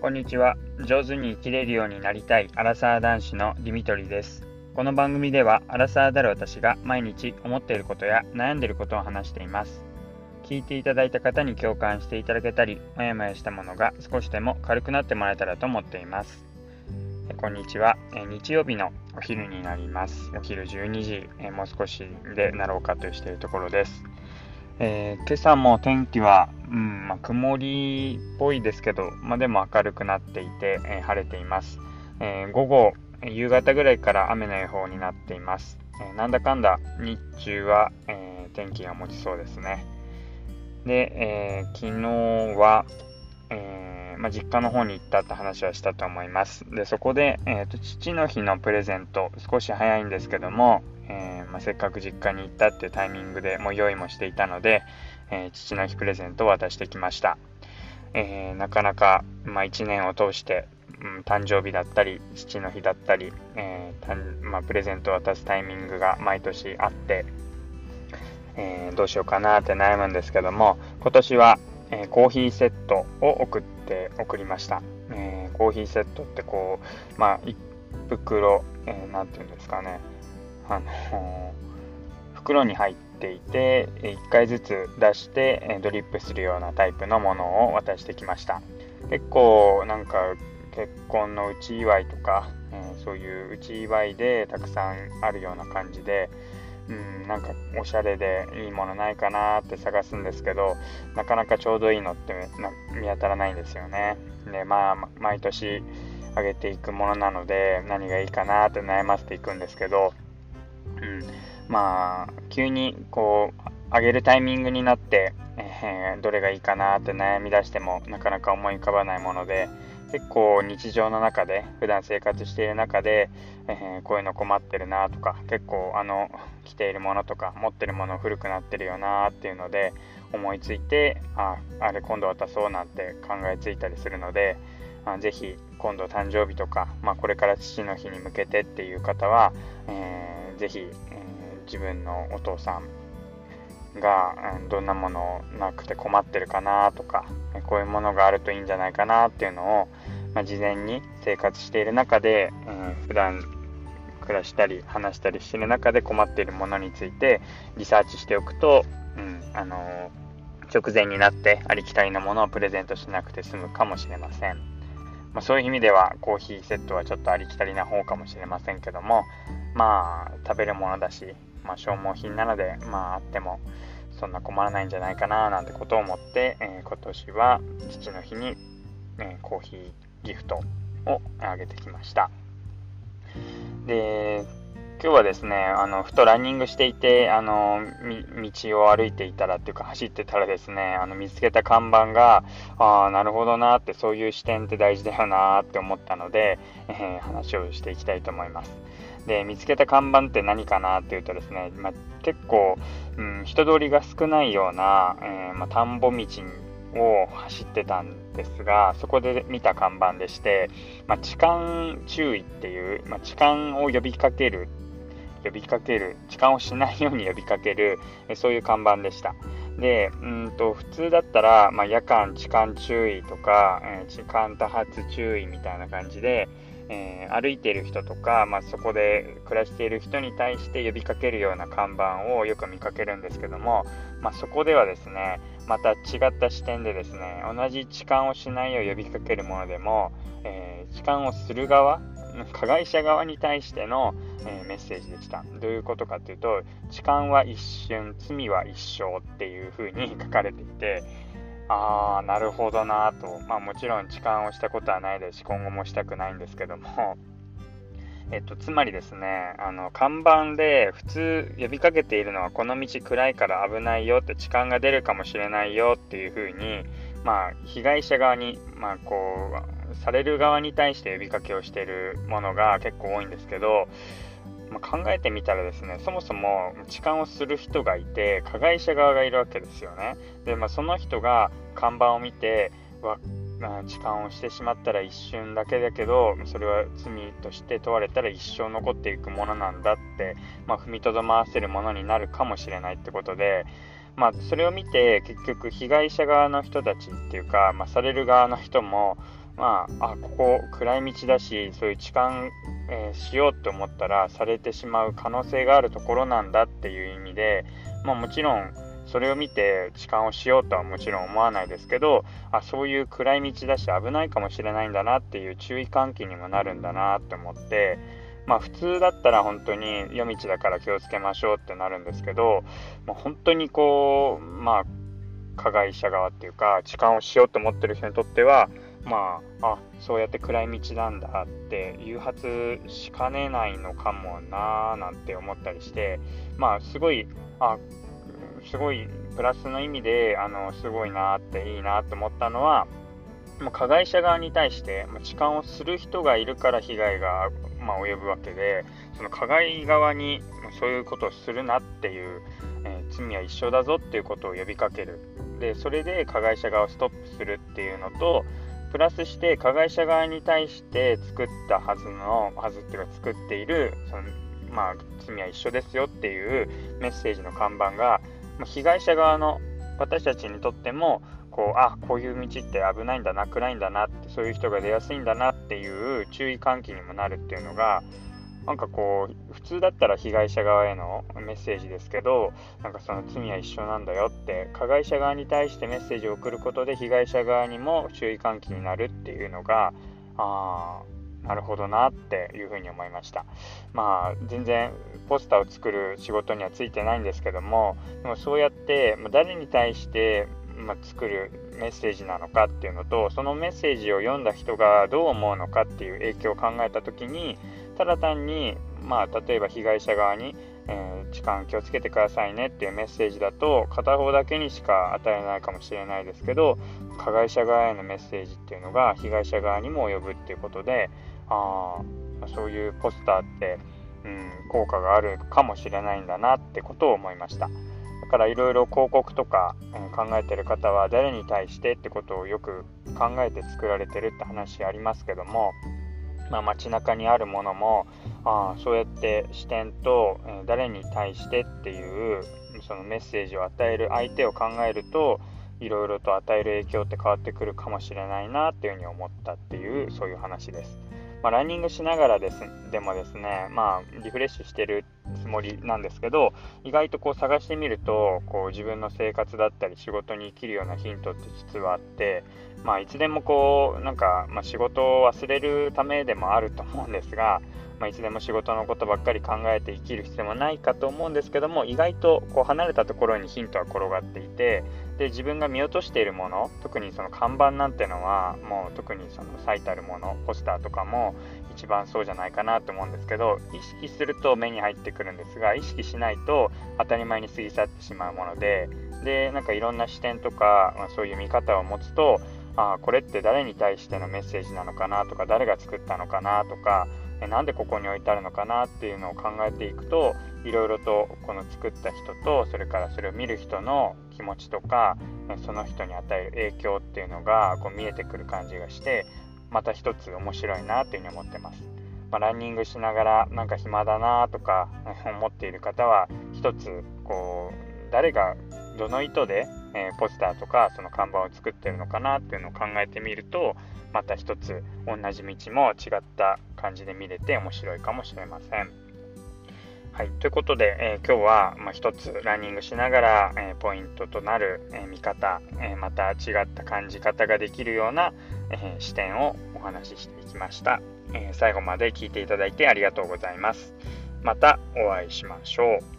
こんにちは。上手に生きれるようになりたいアラサー男子のディミトリです。この番組ではアラサーである私が毎日思っていることや悩んでいることを話しています。聞いていただいた方に共感していただけたり、もやもやしたものが少しでも軽くなってもらえたらと思っています。こんにちは。日曜日のお昼になります。お昼12時、もう少しでなろうかとしているところです。えー、今朝も天気は、うんまあ、曇りっぽいですけど、まあ、でも明るくなっていて、えー、晴れています、えー、午後、夕方ぐらいから雨の予報になっています。えなんだかんだ日中は、え天気が持ちそうですね。で、え昨日は、えまあ、実家の方に行ったって話はしたと思います。で、そこで、えーと父の日のプレゼント、少し早いんですけども、えー、まあ、せっかく実家に行ったっていうタイミングでもう用意もしていたので、え、父の日プレゼントを渡してきました。え、なかなか、まあ、1年を通して、うん、誕生日だったり、父の日だったり、えまあ、プレゼントを渡すタイミングが毎年あって、えどうしようかなって悩むんですけども、今年は、えコーヒーセットを送って送りました。えコーヒーセットってこう、まあ、1袋、えー、て言うんですかね、あの袋に入っていて1回ずつ出してドリップするようなタイプのものを渡してきました。結構なんか結婚の内祝いとか、え、そういう内祝いでたくさんあるような感じでうんなんかおしゃれでいいものないかなって探すんですけどなかなかちょうどいいのって見当たらないんですよね。でまあ毎年あげていくものなので何がいいかなって悩ませていくんですけどうん、まあ急にこう上げるタイミングになって、えー、どれがいいかなって悩み出してもなかなか思い浮かばないもので結構日常の中で普段生活している中で、えー、こういうの困ってるなとか結構あの着ているものとか持ってるもの古くなってるよなっていうので思いついてああれ今度渡そうなんて考えついたりするのであぜひ今度誕生日とか、まあ、これから父の日に向けてっていう方は、えーぜひ、えー、自分のお父さんが、うん、どんなものなくて困ってるかなとかこういうものがあるといいんじゃないかなっていうのを、まあ、事前に生活している中で、うん、普段暮らしたり話したりしてる中で困っているものについてリサーチしておくと、うん、あのー、直前になってありきたりなものをプレゼントしなくて済むかもしれません。まあ、そういう意味ではコーヒーセットはちょっとありきたりな方かもしれませんけども、まあ食べるものだし、まあ、消耗品なので、まああってもそんな困らないんじゃないかななんてことを思って、えー、今年は父の日に、え、コーヒーギフトをあげてきました。で、今日はですね、あの、ふとランニングしていて、あの、道を歩いていたらっていうか走ってたらですね、あの、見つけた看板が、ああ、なるほどなって、そういう視点って大事だよなって思ったので、えー、話をしていきたいと思います。で、見つけた看板って何かなっていうとですね、まあ、結構、うん、人通りが少ないような、えー、まあ、田んぼ道を走ってたんですが、そこで見た看板でして、まあ、痴漢注意っていう、ま痴漢を呼びかける呼びかける、痴漢をしないように呼びかける、そういう看板でした。で、うんと普通だったら、まあ、夜間痴漢注意とか、えー、痴漢多発注意みたいな感じで、えー、歩いている人とか、まあ、そこで暮らしている人に対して呼びかけるような看板をよく見かけるんですけども、まあ、そこではですねまた違った視点でですね同じ痴漢をしないよう呼びかけるものでも、えー、痴漢をする側加害者側に対しての、えー、メッセージでした。どういうことかというと、痴漢は一瞬、罪は一生っていう風に 書かれていて、あー、なるほどなと。まあもちろん痴漢をしたことはないですし、今後もしたくないんですけども、えっと、つまりですね、あの、看板で普通呼びかけているのは、この道暗いから危ないよって、痴漢が出るかもしれないよっていう風に、まあ、被害者側に、まあ、こう、される側に対して呼びかけをしているものが結構多いんですけど、まあ、考えてみたらですね、そもそも痴漢をする人がいて、加害者側がいるわけですよね。で、まあ、その人が看板を見て、わ痴漢をしてしまったら一瞬だけだけど、それは罪として問われたら一生残っていくものなんだって、まあ、踏みとどまわせるものになるかもしれないってことで、まあ、それを見て結局被害者側の人たちっていうか、まあ、される側の人もまあ、あ、ここ暗い道だし、そういう痴漢、えー、しようって思ったらされてしまう可能性があるところなんだっていう意味で、まあもちろん、それを見て痴漢をしようとはもちろん思わないですけどあそういう暗い道だし危ないかもしれないんだなっていう注意喚起にもなるんだなって思ってまあ普通だったら本当に夜道だから気をつけましょうってなるんですけど、まあ、本当にこうまあ加害者側っていうか痴漢をしようと思ってる人にとってはまああそうやって暗い道なんだって誘発しかねないのかもなーなんて思ったりしてまあすごいあすごいプラスの意味であのすごいなっていいなと思ったのはもう加害者側に対して痴漢をする人がいるから被害が、まあ、及ぶわけでその加害側にそういうことをするなっていう、えー、罪は一緒だぞっていうことを呼びかける。でそれで加害者側をストップするっていうのとプラスして加害者側に対して作ったはずのはずっていうか作っているそのまあ罪は一緒ですよっていうメッセージの看板が被害者側の私たちにとってもこうあこういう道って危ないんだな暗いんだなってそういう人が出やすいんだなっていう注意喚起にもなるっていうのがなんかこう普通だったら被害者側へのメッセージですけどなんかその罪は一緒なんだよって加害者側に対してメッセージを送ることで被害者側にも注意喚起になるっていうのがあなるほどなっていうふうに思いました。まあ全然ポスターを作る仕事にはついてないんですけどもでもそうやって誰に対してま作るメッセージなのかっていうのとそのメッセージを読んだ人がどう思うのかっていう影響を考えた時にただ単に、まあ、例えば被害者側に、えー、痴漢気をつけてくださいねっていうメッセージだと片方だけにしか与えないかもしれないですけど加害者側へのメッセージっていうのが被害者側にも及ぶっていうことであそういうポスターって、うん、効果があるかもしれないんだなってことを思いました。だからいろいろ広告とか、うん、考えてる方は誰に対してってことをよく考えて作られてるって話ありますけども、まあ、街中にあるものもあそうやって視点と、え、誰に対してっていうそのメッセージを与える相手を考えるといろいろと与える影響って変わってくるかもしれないなっていうふうに思ったっていうそういう話です。まあ、ランニングしながらですでもですね、まあ、リフレッシュしてるつもりなんですけど意外とこう探してみるとこう自分の生活だったり仕事に生きるようなヒントって実はあって、まあ、いつでもこうなんか、まあ、仕事を忘れるためでもあると思うんですが、まあ、いつでも仕事のことばっかり考えて生きる必要もないかと思うんですけども意外とこう離れたところにヒントは転がっていてで自分が見落としているもの特にその看板なんてのはもう特にその最たるものポスターとかも一番そうじゃないかなと思うんですけど意識すると目に入ってくるんですが意識しないと当たり前に過ぎ去ってしまうものででなんかいろんな視点とか、まあ、そういう見方を持つとあこれって誰に対してのメッセージなのかなとか誰が作ったのかなとかなんでここに置いてあるのかなっていうのを考えていくといろいろとこの作った人とそれからそれを見る人の気持ちとかその人に与える影響っていうのがこう見えてくる感じがしてまた一つ面白いなっていうふうに思ってます。まあ、ランニングしながらなんか暇だなとか思っている方は一つこう誰がどの意図で、えー、ポスターとかその看板を作ってるのかなっていうのを考えてみるとまた一つ同じ道も違った感じで見れて面白いかもしれません。はい、ということで、えー、今日は、まあ、一つランニングしながら、えー、ポイントとなる、え、見方、えまた違った感じ方ができるような、え視点をお話ししていきました、え最後まで聞いていただいてありがとうございます。またお会いしましょう。